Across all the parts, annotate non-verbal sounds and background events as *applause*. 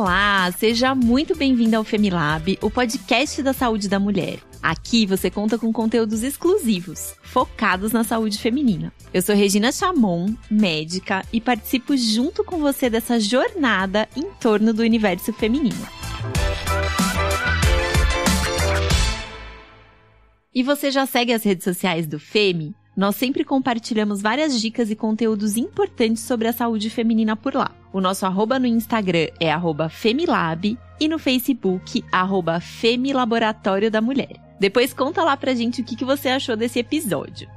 Olá, seja muito bem-vindo ao Femilab, o podcast da saúde da mulher. Aqui você conta com conteúdos exclusivos, focados na saúde feminina. Eu sou Regina Chamon, médica, e participo junto com você dessa jornada em torno do universo feminino. E você já segue as redes sociais do Femi? Nós sempre compartilhamos várias dicas e conteúdos importantes sobre a saúde feminina por lá. O nosso arroba no Instagram é arroba Femilab e no Facebook, arroba Femilaboratório da Mulher. Depois conta lá pra gente o que, que você achou desse episódio.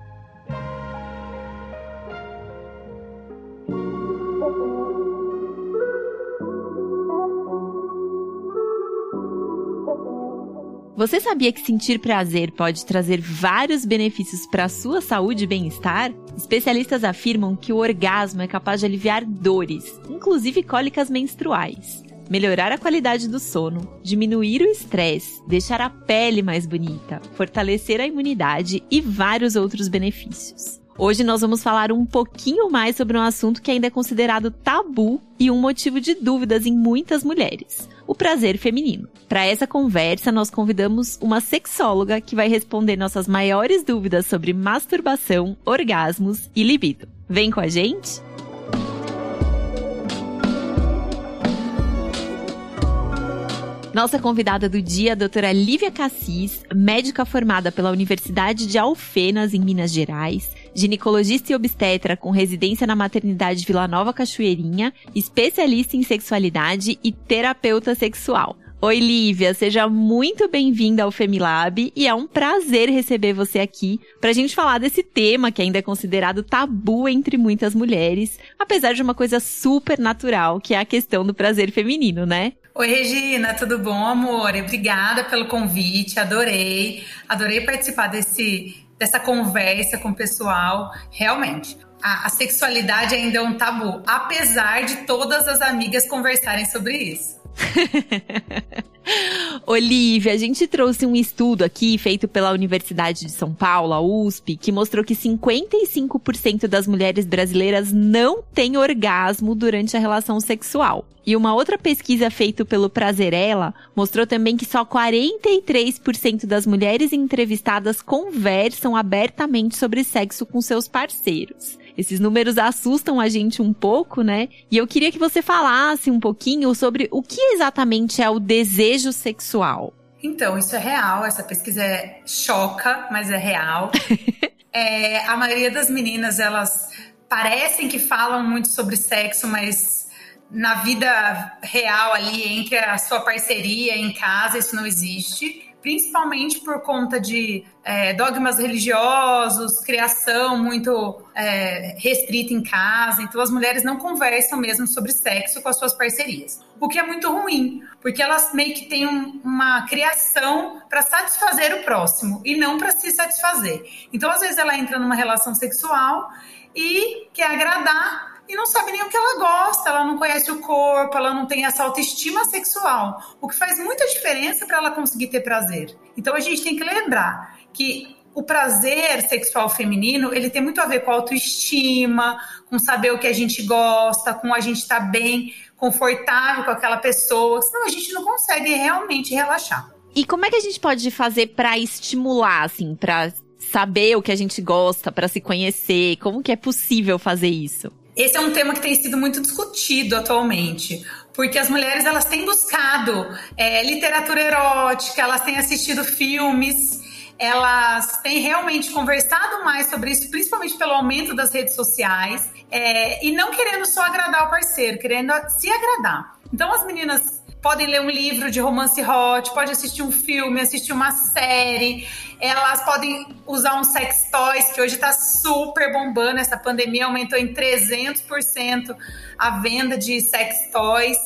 Você sabia que sentir prazer pode trazer vários benefícios para a sua saúde e bem-estar? Especialistas afirmam que o orgasmo é capaz de aliviar dores, inclusive cólicas menstruais, melhorar a qualidade do sono, diminuir o estresse, deixar a pele mais bonita, fortalecer a imunidade e vários outros benefícios. Hoje nós vamos falar um pouquinho mais sobre um assunto que ainda é considerado tabu e um motivo de dúvidas em muitas mulheres: o prazer feminino. Para essa conversa, nós convidamos uma sexóloga que vai responder nossas maiores dúvidas sobre masturbação, orgasmos e libido. Vem com a gente? Nossa convidada do dia, a doutora Lívia Cassis, médica formada pela Universidade de Alfenas, em Minas Gerais, ginecologista e obstetra com residência na maternidade Vila Nova Cachoeirinha, especialista em sexualidade e terapeuta sexual. Oi, Lívia, seja muito bem-vinda ao Femilab e é um prazer receber você aqui para a gente falar desse tema que ainda é considerado tabu entre muitas mulheres, apesar de uma coisa super natural, que é a questão do prazer feminino, né? Oi, Regina, tudo bom, amor? Obrigada pelo convite, adorei. Adorei participar desse, dessa conversa com o pessoal. Realmente, a, a sexualidade ainda é um tabu, apesar de todas as amigas conversarem sobre isso. *laughs* Olivia, a gente trouxe um estudo aqui feito pela Universidade de São Paulo, a USP, que mostrou que 55% das mulheres brasileiras não têm orgasmo durante a relação sexual. E uma outra pesquisa feita pelo Prazerela mostrou também que só 43% das mulheres entrevistadas conversam abertamente sobre sexo com seus parceiros. Esses números assustam a gente um pouco, né? E eu queria que você falasse um pouquinho sobre o que exatamente é o desejo sexual. Então, isso é real, essa pesquisa é choca, mas é real. *laughs* é, a maioria das meninas, elas parecem que falam muito sobre sexo, mas na vida real ali, entre a sua parceria em casa, isso não existe principalmente por conta de é, dogmas religiosos, criação muito é, restrita em casa. Então, as mulheres não conversam mesmo sobre sexo com as suas parcerias. O que é muito ruim, porque elas meio que têm um, uma criação para satisfazer o próximo e não para se satisfazer. Então, às vezes, ela entra numa relação sexual e quer agradar e não sabe nem o que ela gosta, ela não conhece o corpo, ela não tem essa autoestima sexual, o que faz muita diferença para ela conseguir ter prazer. Então a gente tem que lembrar que o prazer sexual feminino, ele tem muito a ver com autoestima, com saber o que a gente gosta, com a gente estar tá bem, confortável com aquela pessoa, senão a gente não consegue realmente relaxar. E como é que a gente pode fazer para estimular, assim, para saber o que a gente gosta, para se conhecer? Como que é possível fazer isso? Esse é um tema que tem sido muito discutido atualmente, porque as mulheres elas têm buscado é, literatura erótica, elas têm assistido filmes, elas têm realmente conversado mais sobre isso, principalmente pelo aumento das redes sociais, é, e não querendo só agradar o parceiro, querendo se agradar. Então as meninas podem ler um livro de romance hot, pode assistir um filme, assistir uma série, elas podem usar um sex toys, que hoje está super bombando, essa pandemia aumentou em 300% a venda de sex toys,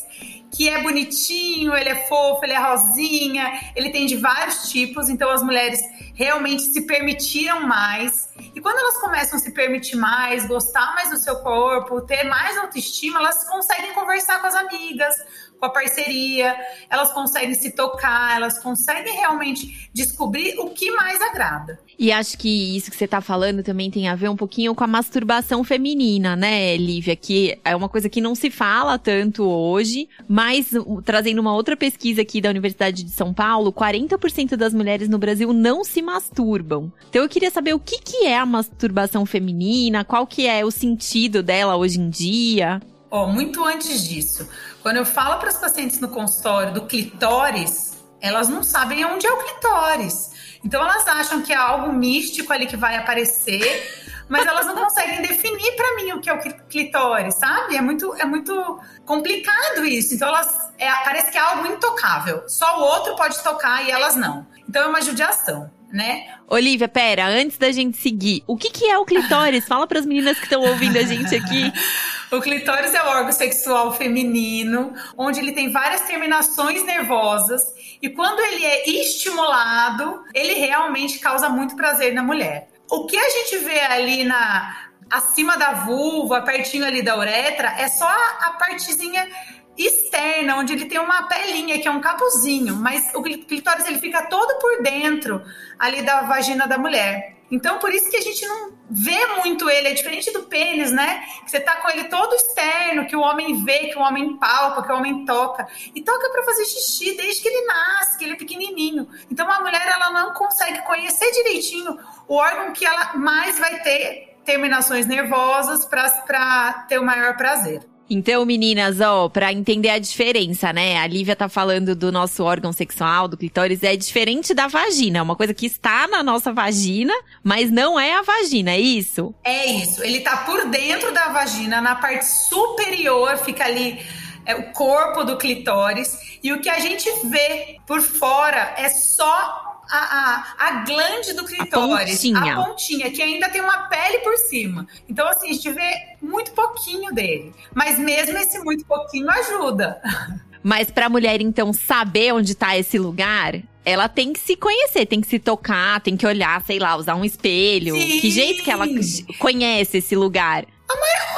que é bonitinho, ele é fofo, ele é rosinha, ele tem de vários tipos, então as mulheres realmente se permitiram mais. E quando elas começam a se permitir mais, gostar mais do seu corpo, ter mais autoestima, elas conseguem conversar com as amigas, com a parceria, elas conseguem se tocar, elas conseguem realmente descobrir o que mais agrada. E acho que isso que você está falando também tem a ver um pouquinho com a masturbação feminina, né, Lívia? Que é uma coisa que não se fala tanto hoje, mas trazendo uma outra pesquisa aqui da Universidade de São Paulo, 40% das mulheres no Brasil não se masturbam. Então eu queria saber o que, que é a masturbação feminina, qual que é o sentido dela hoje em dia. Ó, oh, muito antes disso, quando eu falo para as pacientes no consultório do clitóris, elas não sabem onde é o clitóris. Então elas acham que é algo místico ali que vai aparecer, mas elas não conseguem definir para mim o que é o clitóris, sabe? É muito, é muito complicado isso. Então elas é, parece que é algo intocável. Só o outro pode tocar e elas não. Então é uma judiação né? Olivia, pera, antes da gente seguir, o que, que é o clitóris? Fala para as meninas que estão ouvindo a gente aqui. *laughs* o clitóris é o órgão sexual feminino, onde ele tem várias terminações nervosas e quando ele é estimulado, ele realmente causa muito prazer na mulher. O que a gente vê ali na acima da vulva, pertinho ali da uretra, é só a, partezinha externa, onde ele tem uma pelinha, que é um capuzinho, mas o clitóris ele fica todo por dentro ali da vagina da mulher. Então, por isso que a gente não vê muito ele, é diferente do pênis, né? Você tá com ele todo externo, que o homem vê, que o homem palpa, que o homem toca. E toca para fazer xixi desde que ele nasce, que ele é pequenininho. Então, a mulher, ela não consegue conhecer direitinho o órgão que ela mais vai ter terminações nervosas para ter o maior prazer. Então, meninas, ó, pra entender a diferença, né? A Lívia tá falando do nosso órgão sexual, do clitóris, é diferente da vagina. É uma coisa que está na nossa vagina, mas não é a vagina, é isso? É isso. Ele tá por dentro da vagina, na parte superior, fica ali é, o corpo do clitóris. E o que a gente vê por fora é só a, a, a glande do clitóris, a pontinha. a pontinha, que ainda tem uma pele por cima. Então, assim, a gente vê muito pouquinho dele. Mas mesmo esse muito pouquinho ajuda. Mas pra mulher, então, saber onde tá esse lugar, ela tem que se conhecer, tem que se tocar, tem que olhar, sei lá, usar um espelho. Sim. Que jeito que ela conhece esse lugar?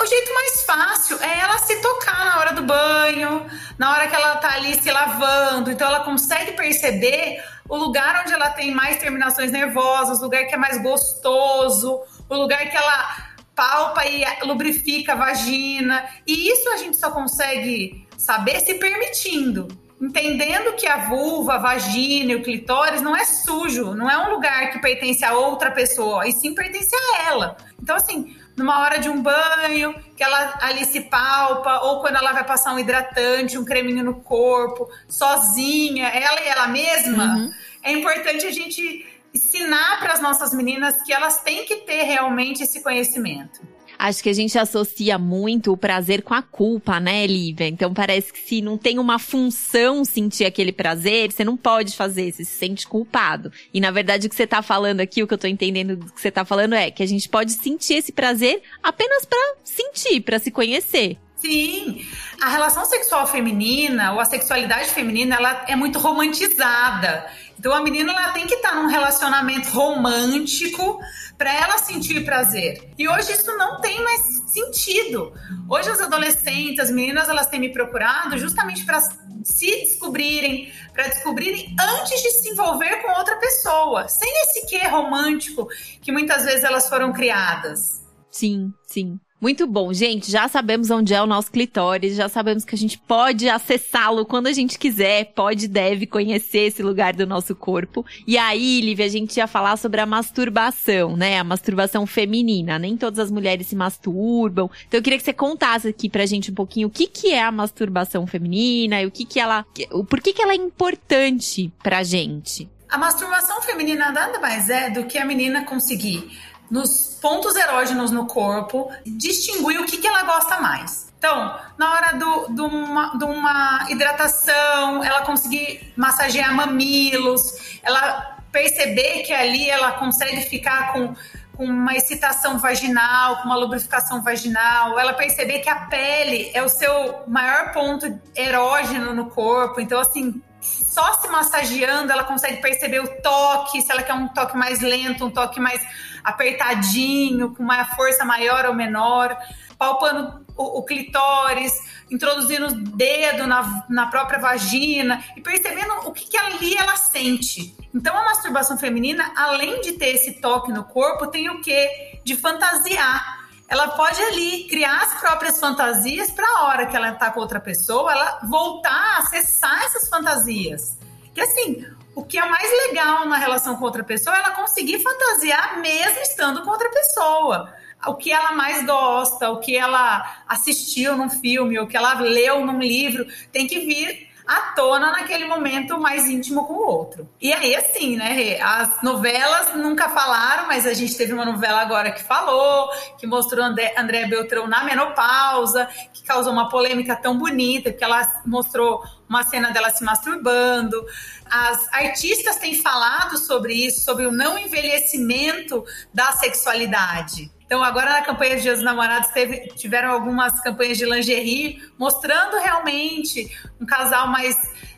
O jeito mais fácil é ela se tocar na hora do banho, na hora que ela tá ali se lavando. Então ela consegue perceber o lugar onde ela tem mais terminações nervosas, o lugar que é mais gostoso, o lugar que ela palpa e lubrifica a vagina. E isso a gente só consegue saber se permitindo. Entendendo que a vulva, a vagina e o clitóris não é sujo, não é um lugar que pertence a outra pessoa, e sim pertence a ela. Então, assim, numa hora de um banho, que ela ali se palpa, ou quando ela vai passar um hidratante, um creminho no corpo, sozinha, ela e ela mesma, uhum. é importante a gente ensinar para as nossas meninas que elas têm que ter realmente esse conhecimento. Acho que a gente associa muito o prazer com a culpa, né, Lívia? Então parece que se não tem uma função sentir aquele prazer, você não pode fazer, você se sente culpado. E na verdade o que você tá falando aqui, o que eu tô entendendo do que você tá falando é que a gente pode sentir esse prazer apenas para sentir, para se conhecer. Sim, a relação sexual feminina ou a sexualidade feminina ela é muito romantizada. Então a menina ela tem que estar num relacionamento romântico para ela sentir prazer. E hoje isso não tem mais sentido. Hoje as adolescentes, as meninas, elas têm me procurado justamente para se descobrirem, para descobrirem antes de se envolver com outra pessoa, sem esse quê romântico que muitas vezes elas foram criadas. Sim, sim. Muito bom, gente. Já sabemos onde é o nosso clitóris, já sabemos que a gente pode acessá-lo quando a gente quiser, pode deve conhecer esse lugar do nosso corpo. E aí, Lívia, a gente ia falar sobre a masturbação, né? A masturbação feminina. Nem todas as mulheres se masturbam. Então eu queria que você contasse aqui pra gente um pouquinho o que que é a masturbação feminina e o que que ela, por que que ela é importante pra gente. A masturbação feminina nada mais é do que a menina conseguir nos pontos erógenos no corpo, distinguir o que, que ela gosta mais. Então, na hora do, do uma, de uma hidratação, ela conseguir massagear mamilos, ela perceber que ali ela consegue ficar com, com uma excitação vaginal, com uma lubrificação vaginal, ela perceber que a pele é o seu maior ponto erógeno no corpo. Então, assim, só se massageando ela consegue perceber o toque, se ela quer um toque mais lento, um toque mais apertadinho, com uma força maior ou menor, palpando o, o clitóris, introduzindo o dedo na, na própria vagina e percebendo o que, que ali ela sente. Então, a masturbação feminina, além de ter esse toque no corpo, tem o quê? De fantasiar. Ela pode ali criar as próprias fantasias para a hora que ela está com outra pessoa, ela voltar a acessar essas fantasias. Que assim, o que é mais legal na relação com outra pessoa é ela conseguir fantasiar mesmo estando com outra pessoa o que ela mais gosta, o que ela assistiu num filme, o que ela leu num livro, tem que vir à tona naquele momento mais íntimo com o outro. E aí, assim, né, as novelas nunca falaram, mas a gente teve uma novela agora que falou, que mostrou André, André Beltrão na menopausa, que causou uma polêmica tão bonita, porque ela mostrou uma cena dela se masturbando. As artistas têm falado sobre isso, sobre o não envelhecimento da sexualidade. Então, agora na campanha de Dia dos Namorados, teve, tiveram algumas campanhas de lingerie mostrando realmente um casal mais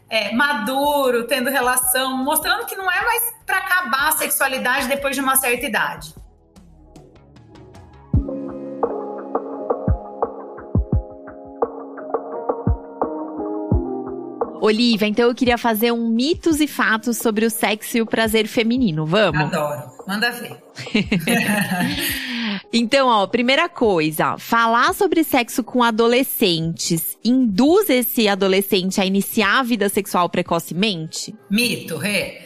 é, maduro, tendo relação, mostrando que não é mais para acabar a sexualidade depois de uma certa idade. Olivia, então eu queria fazer um mitos e fatos sobre o sexo e o prazer feminino. Vamos? Adoro. Manda ver. *laughs* Então, ó, primeira coisa, falar sobre sexo com adolescentes induz esse adolescente a iniciar a vida sexual precocemente? Mito, Rê.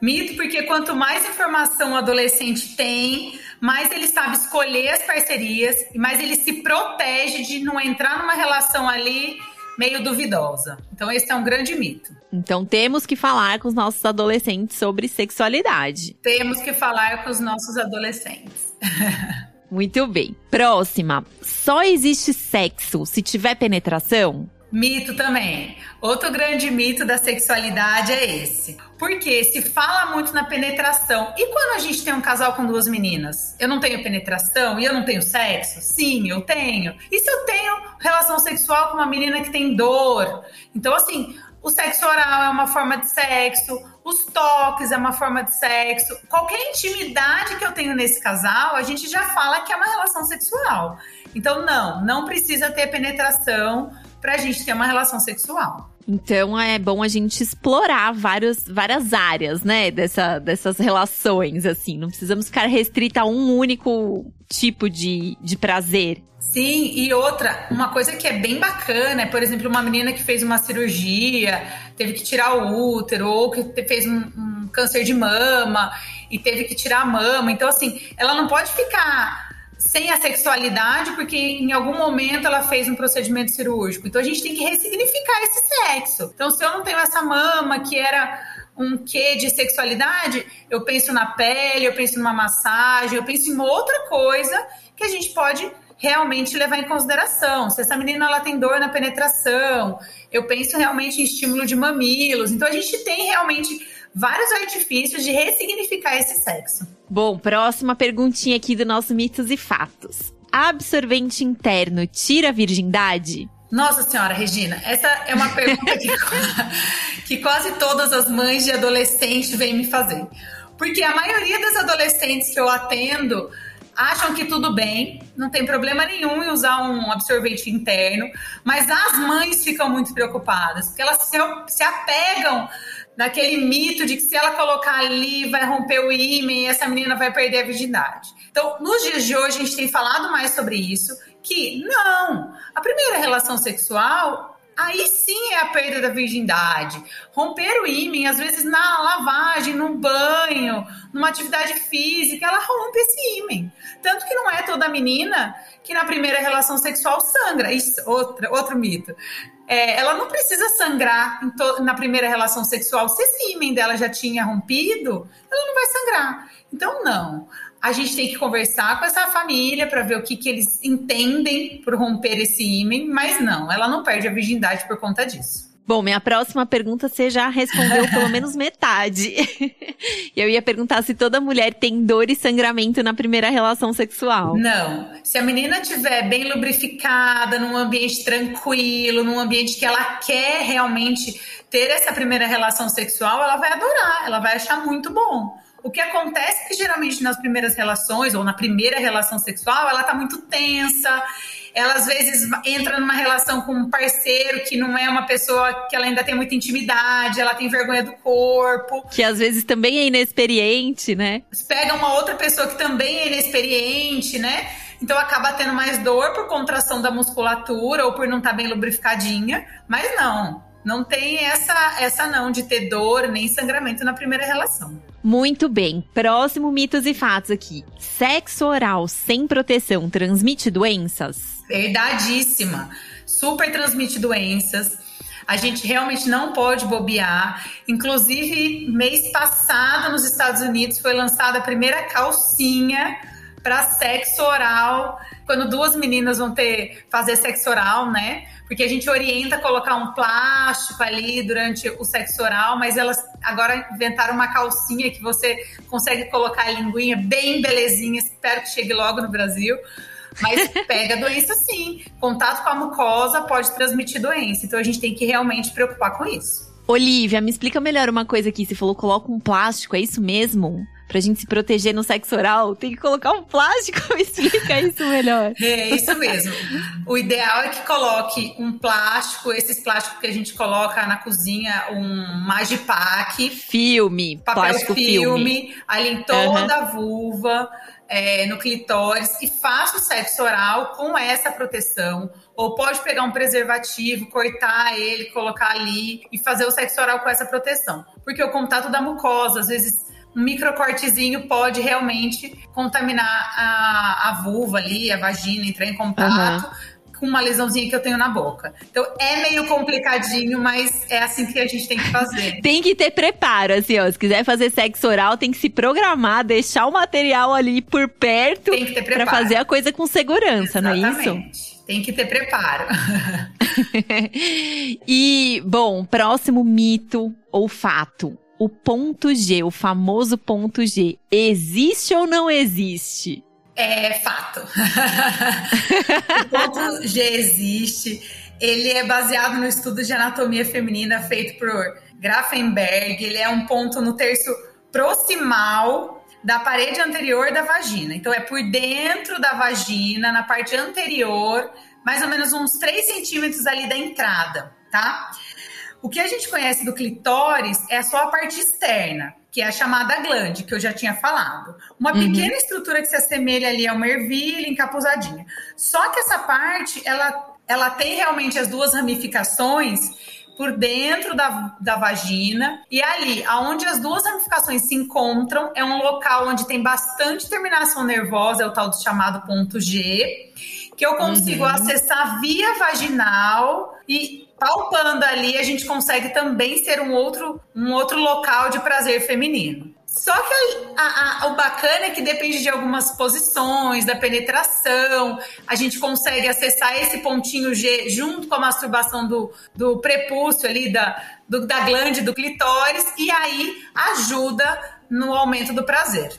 Mito, porque quanto mais informação o adolescente tem, mais ele sabe escolher as parcerias e mais ele se protege de não entrar numa relação ali meio duvidosa. Então, esse é um grande mito. Então, temos que falar com os nossos adolescentes sobre sexualidade. Temos que falar com os nossos adolescentes. *laughs* Muito bem. Próxima. Só existe sexo se tiver penetração? Mito também. Outro grande mito da sexualidade é esse. Porque se fala muito na penetração. E quando a gente tem um casal com duas meninas? Eu não tenho penetração e eu não tenho sexo? Sim, eu tenho. E se eu tenho relação sexual com uma menina que tem dor? Então, assim, o sexo oral é uma forma de sexo, os toques é uma forma de sexo. Qualquer intimidade que eu tenho nesse casal, a gente já fala que é uma relação sexual. Então, não, não precisa ter penetração para a gente ter uma relação sexual. Então é bom a gente explorar vários, várias áreas, né, dessa, dessas relações, assim. Não precisamos ficar restrita a um único tipo de, de prazer. Sim, e outra, uma coisa que é bem bacana é, por exemplo, uma menina que fez uma cirurgia, teve que tirar o útero, ou que fez um, um câncer de mama e teve que tirar a mama. Então, assim, ela não pode ficar sem a sexualidade, porque em algum momento ela fez um procedimento cirúrgico. Então a gente tem que ressignificar esse sexo. Então, se eu não tenho essa mama que era um quê de sexualidade, eu penso na pele, eu penso numa massagem, eu penso em outra coisa que a gente pode realmente levar em consideração. Se essa menina ela tem dor na penetração, eu penso realmente em estímulo de mamilos. Então a gente tem realmente vários artifícios de ressignificar esse sexo. Bom, próxima perguntinha aqui do nosso mitos e fatos. Absorvente interno tira a virgindade? Nossa Senhora, Regina, essa é uma pergunta que, *laughs* que quase todas as mães de adolescentes vêm me fazer. Porque a maioria das adolescentes que eu atendo acham que tudo bem, não tem problema nenhum em usar um absorvente interno, mas as mães ficam muito preocupadas, porque elas se, se apegam naquele mito de que se ela colocar ali vai romper o ímã e essa menina vai perder a virgindade. Então, nos dias de hoje, a gente tem falado mais sobre isso, que não, a primeira relação sexual aí sim é a perda da virgindade. Romper o ímã, às vezes na lavagem, no banho, numa atividade física, ela rompe esse ímã. Tanto que não é toda menina que na primeira relação sexual sangra. Isso, outra, outro mito. É, ela não precisa sangrar na primeira relação sexual. Se esse ímã dela já tinha rompido, ela não vai sangrar. Então, não a gente tem que conversar com essa família para ver o que, que eles entendem por romper esse ímã, mas não, ela não perde a virgindade por conta disso. Bom, minha próxima pergunta você já respondeu *laughs* pelo menos metade. Eu ia perguntar se toda mulher tem dor e sangramento na primeira relação sexual. Não. Se a menina estiver bem lubrificada, num ambiente tranquilo, num ambiente que ela quer realmente ter essa primeira relação sexual, ela vai adorar, ela vai achar muito bom. O que acontece é que geralmente nas primeiras relações ou na primeira relação sexual, ela tá muito tensa, ela às vezes entra numa relação com um parceiro que não é uma pessoa que ela ainda tem muita intimidade, ela tem vergonha do corpo. Que às vezes também é inexperiente, né? Pega uma outra pessoa que também é inexperiente, né? Então acaba tendo mais dor por contração da musculatura ou por não estar tá bem lubrificadinha, mas não, não tem essa essa não de ter dor nem sangramento na primeira relação. Muito bem. Próximo mitos e fatos aqui. Sexo oral sem proteção transmite doenças? Verdadíssima. Super transmite doenças. A gente realmente não pode bobear. Inclusive, mês passado, nos Estados Unidos, foi lançada a primeira calcinha para sexo oral, quando duas meninas vão ter fazer sexo oral, né? porque a gente orienta a colocar um plástico ali durante o sexo oral, mas elas agora inventaram uma calcinha que você consegue colocar a linguinha bem belezinha, espero que chegue logo no Brasil. Mas *laughs* pega doença sim. Contato com a mucosa pode transmitir doença. Então a gente tem que realmente preocupar com isso. Olivia, me explica melhor uma coisa aqui. Você falou coloca um plástico, é isso mesmo? Pra gente se proteger no sexo oral, tem que colocar um plástico? *laughs* Explica isso melhor. É, isso mesmo. O ideal é que coloque um plástico, esses plásticos que a gente coloca na cozinha, um Magipack. Filme, papel plástico filme, filme. ali em toda uhum. a vulva. É, no clitóris e faça o sexo oral com essa proteção. Ou pode pegar um preservativo, cortar ele, colocar ali e fazer o sexo oral com essa proteção. Porque o contato da mucosa, às vezes um microcortezinho pode realmente contaminar a, a vulva ali, a vagina, entrar em contato. Uhum com uma lesãozinha que eu tenho na boca. Então é meio complicadinho, mas é assim que a gente tem que fazer. *laughs* tem que ter preparo, assim, ó. Se quiser fazer sexo oral, tem que se programar, deixar o material ali por perto. Tem que ter preparo. Pra fazer a coisa com segurança, Exatamente. não é isso? Tem que ter preparo. *laughs* e, bom, próximo mito ou fato o ponto G, o famoso ponto G, existe ou não existe? É fato. *laughs* o ponto G existe. Ele é baseado no estudo de anatomia feminina feito por Grafenberg. Ele é um ponto no terço proximal da parede anterior da vagina. Então, é por dentro da vagina, na parte anterior, mais ou menos uns 3 centímetros ali da entrada, tá? O que a gente conhece do clitóris é só a parte externa, que é a chamada glande, que eu já tinha falado. Uma uhum. pequena estrutura que se assemelha ali a uma ervilha encapusadinha. Só que essa parte, ela, ela tem realmente as duas ramificações por dentro da, da vagina e ali, aonde as duas ramificações se encontram, é um local onde tem bastante terminação nervosa, é o tal do chamado ponto G, que eu consigo uhum. acessar via vaginal e palpando ali, a gente consegue também ser um outro, um outro local de prazer feminino. Só que a, a, o bacana é que depende de algumas posições, da penetração, a gente consegue acessar esse pontinho G junto com a masturbação do, do prepúcio ali, da, do, da glande do clitóris, e aí ajuda no aumento do prazer.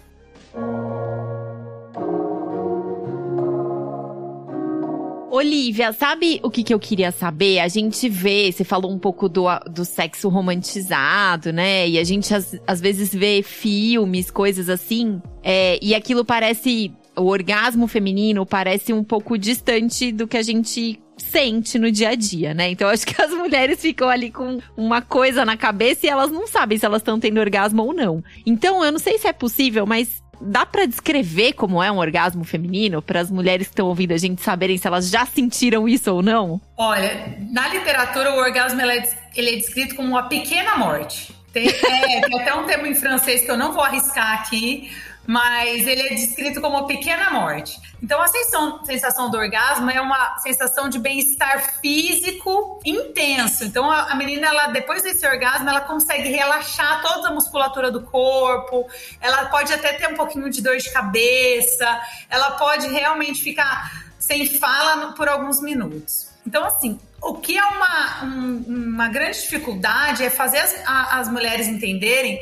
Olivia, sabe o que, que eu queria saber? A gente vê, você falou um pouco do, do sexo romantizado, né? E a gente às, vezes vê filmes, coisas assim, é, e aquilo parece. O orgasmo feminino parece um pouco distante do que a gente sente no dia a dia, né? Então acho que as mulheres ficam ali com uma coisa na cabeça e elas não sabem se elas estão tendo orgasmo ou não. Então eu não sei se é possível, mas dá para descrever como é um orgasmo feminino para as mulheres que estão ouvindo a gente saberem se elas já sentiram isso ou não? Olha, na literatura o orgasmo ele é, ele é descrito como uma pequena morte. Tem, é, tem até um termo em francês que eu não vou arriscar aqui, mas ele é descrito como pequena morte. Então, a sensação, sensação do orgasmo é uma sensação de bem-estar físico intenso. Então, a, a, menina, ela depois desse orgasmo, ela consegue relaxar toda a musculatura do corpo, ela pode até ter um pouquinho de dor de cabeça, ela pode realmente ficar sem fala por alguns minutos. Então, assim, o que é uma, um, uma grande dificuldade é fazer as, a, as mulheres entenderem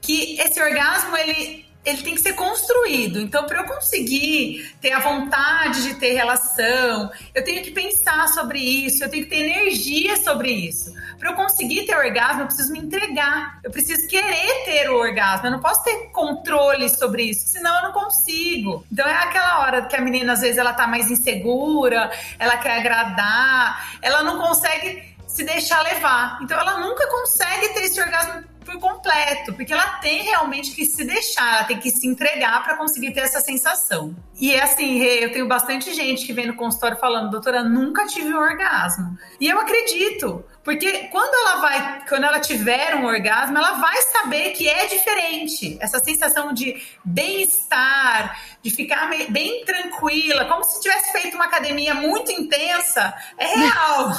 que esse orgasmo ele ele tem que ser construído. Então, para eu conseguir ter a vontade de ter relação, eu tenho que pensar sobre isso, eu tenho que ter energia sobre isso. Para eu conseguir ter orgasmo, eu preciso me entregar. Eu preciso querer ter o orgasmo. Eu não posso ter controle sobre isso, senão eu não consigo. Então, é aquela hora que a menina, às vezes, ela tá mais insegura, ela quer agradar, ela não consegue se deixar levar. Então, ela nunca consegue ter esse orgasmo por completo, porque ela tem realmente que se deixar, ela tem que se entregar para conseguir ter essa sensação. E é assim, eu tenho bastante gente que vem no consultório falando, doutora, nunca tive um orgasmo. E eu acredito, porque quando ela vai, quando ela tiver um orgasmo, ela vai saber que é diferente. Essa sensação de bem-estar, de ficar bem tranquila, como se tivesse feito uma academia muito intensa, é real.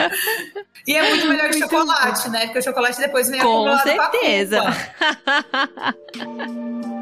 *laughs* e é muito melhor que muito chocolate, bom. né? Porque o chocolate depois vem com acumulado certeza. com a culpa. *laughs*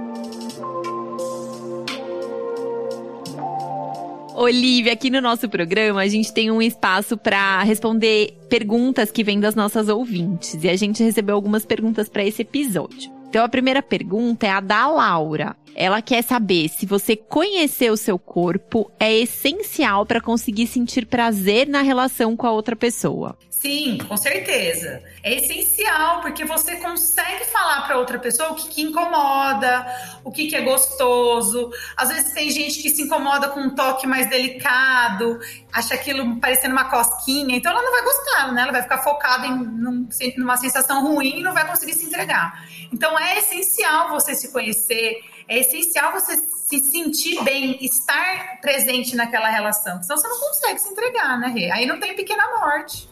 Olivia, aqui no nosso programa a gente tem um espaço para responder perguntas que vêm das nossas ouvintes e a gente recebeu algumas perguntas para esse episódio. Então a primeira pergunta é a da Laura. Ela quer saber se você conhecer o seu corpo é essencial para conseguir sentir prazer na relação com a outra pessoa. Sim, com certeza. É essencial, porque você consegue falar para outra pessoa o que, que incomoda, o que, que é gostoso. Às vezes tem gente que se incomoda com um toque mais delicado, acha aquilo parecendo uma cosquinha, então ela não vai gostar, né? Ela vai ficar focada em num, numa sensação ruim e não vai conseguir se entregar. Então é essencial você se conhecer, é essencial você se sentir bem, estar presente naquela relação. Senão você não consegue se entregar, né, Rê? Aí não tem pequena morte.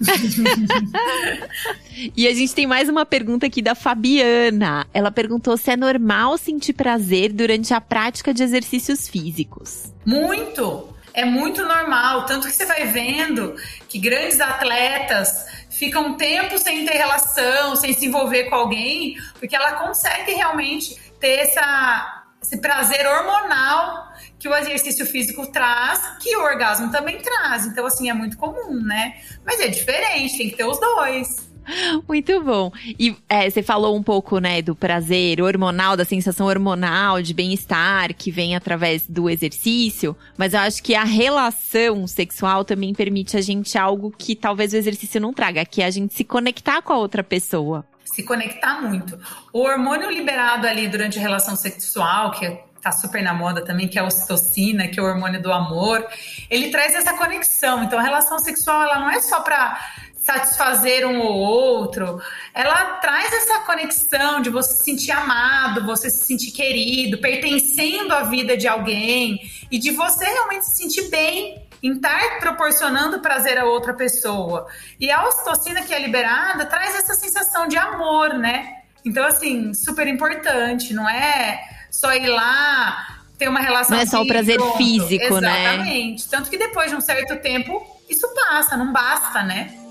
*laughs* e a gente tem mais uma pergunta aqui da Fabiana. Ela perguntou se é normal sentir prazer durante a prática de exercícios físicos. Muito! É muito normal. Tanto que você vai vendo que grandes atletas ficam um tempo sem ter relação, sem se envolver com alguém, porque ela consegue realmente ter essa, esse prazer hormonal que o exercício físico traz, que o orgasmo também traz. Então, assim, é muito comum, né? Mas é diferente, tem que ter os dois. *laughs* Muito bom. E é, você falou um pouco, né, do prazer hormonal, da sensação hormonal de bem-estar que vem através do exercício, mas eu acho que a relação sexual também permite a gente algo que talvez o exercício não traga, que é a gente se conectar com a outra pessoa. Se conectar muito. O hormônio liberado ali durante a relação sexual, que tá super na moda também, que é a ocitocina, que é o hormônio do amor, ele traz essa conexão. Então, a relação sexual, ela não é só para satisfazer um ou outro, ela traz essa conexão de você se sentir amado, você se sentir querido, pertencendo à vida de alguém e de você realmente se sentir bem em estar proporcionando prazer a outra pessoa. E a ocitocina que é liberada traz essa sensação de amor, né? Então, assim, super importante, não é só ir lá ter uma relação. Não é só o prazer pronto. físico, Exatamente. né? Exatamente. Tanto que depois de um certo tempo, isso passa, não basta, né?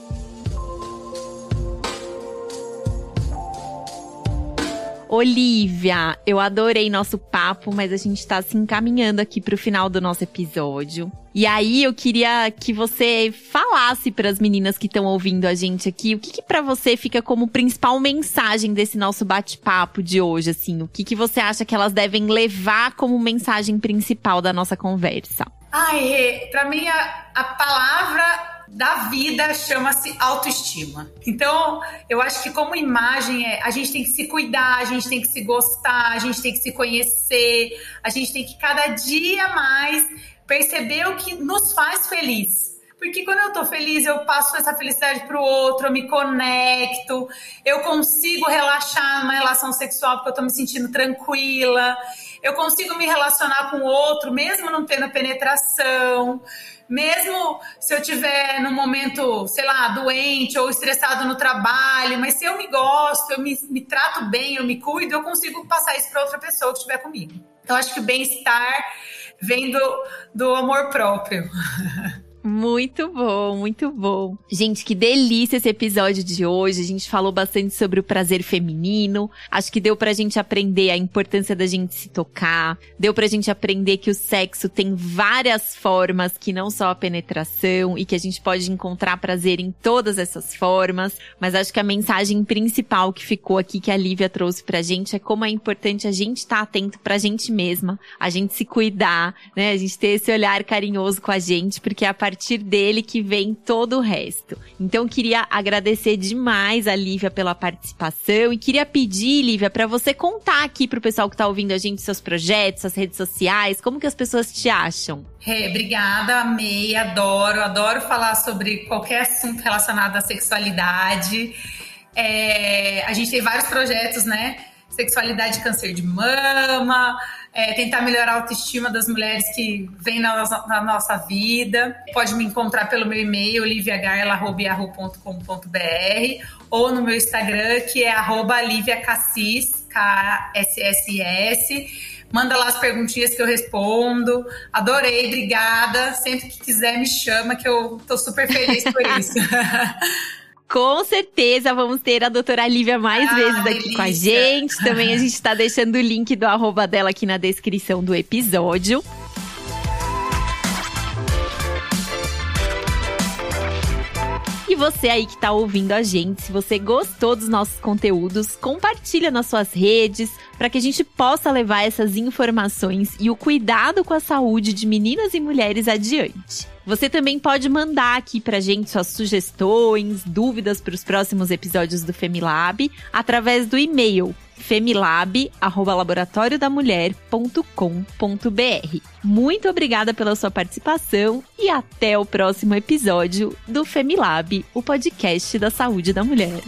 Olivia, eu adorei nosso papo, mas a gente tá se encaminhando aqui pro final do nosso episódio. E aí eu queria que você falasse para as meninas que estão ouvindo a gente aqui, o que, que para você fica como principal mensagem desse nosso bate-papo de hoje, assim, o que que você acha que elas devem levar como mensagem principal da nossa conversa? Ai, para mim a, a palavra da vida chama-se autoestima. Então, eu acho que como imagem é, a gente tem que se cuidar, a gente tem que se gostar, a gente tem que se conhecer, a gente tem que cada dia mais perceber o que nos faz feliz. Porque quando eu tô feliz, eu passo essa felicidade pro outro, eu me conecto, eu consigo relaxar numa relação sexual porque eu tô me sentindo tranquila, eu consigo me relacionar com o outro mesmo não tendo penetração mesmo se eu tiver num momento, sei lá, doente ou estressado no trabalho, mas se eu me gosto, eu me, me trato bem, eu me cuido, eu consigo passar isso para outra pessoa que estiver comigo. Então, acho que o bem-estar vem do, do amor próprio. *laughs* Muito bom, muito bom. Gente, que delícia esse episódio de hoje. A gente falou bastante sobre o prazer feminino. Acho que deu pra gente aprender a importância da gente se tocar. Deu pra gente aprender que o sexo tem várias formas, que não só a penetração, e que a gente pode encontrar prazer em todas essas formas. Mas acho que a mensagem principal que ficou aqui, que a Lívia trouxe pra gente, é como é importante a gente estar tá atento pra gente mesma, a gente se cuidar, né? A gente ter esse olhar carinhoso com a gente, porque a partir dele que vem todo o resto. Então queria agradecer demais a Lívia pela participação e queria pedir, Lívia, para você contar aqui pro pessoal que tá ouvindo a gente seus projetos, suas redes sociais, como que as pessoas te acham? Hey, obrigada, amei, adoro, adoro falar sobre qualquer assunto relacionado à sexualidade. É, a gente tem vários projetos, né? Sexualidade câncer de mama, é, tentar melhorar a autoestima das mulheres que vêm na nossa, na nossa vida. Pode me encontrar pelo meu e-mail, liviagarla.com.br ou no meu Instagram, que é arroba liviacassis, K-S-S-S. Manda lá as perguntinhas que eu respondo. Adorei, obrigada. Sempre que quiser, me chama, que eu tô super feliz por isso. *laughs* Com certeza vamos ter a doutora Lívia mais ah, vezes aqui delícia. com a gente. Também a gente está deixando o link do arroba dela aqui na descrição do episódio. E você aí que está ouvindo a gente, se você gostou dos nossos conteúdos, compartilha nas suas redes para que a gente possa levar essas informações e o cuidado com a saúde de meninas e mulheres adiante. Você também pode mandar aqui pra gente suas sugestões, dúvidas para os próximos episódios do Femilab através do e-mail femilab@laboratoriodamulher.com.br. Muito obrigada pela sua participação e até o próximo episódio do Femilab, o podcast da saúde da mulher.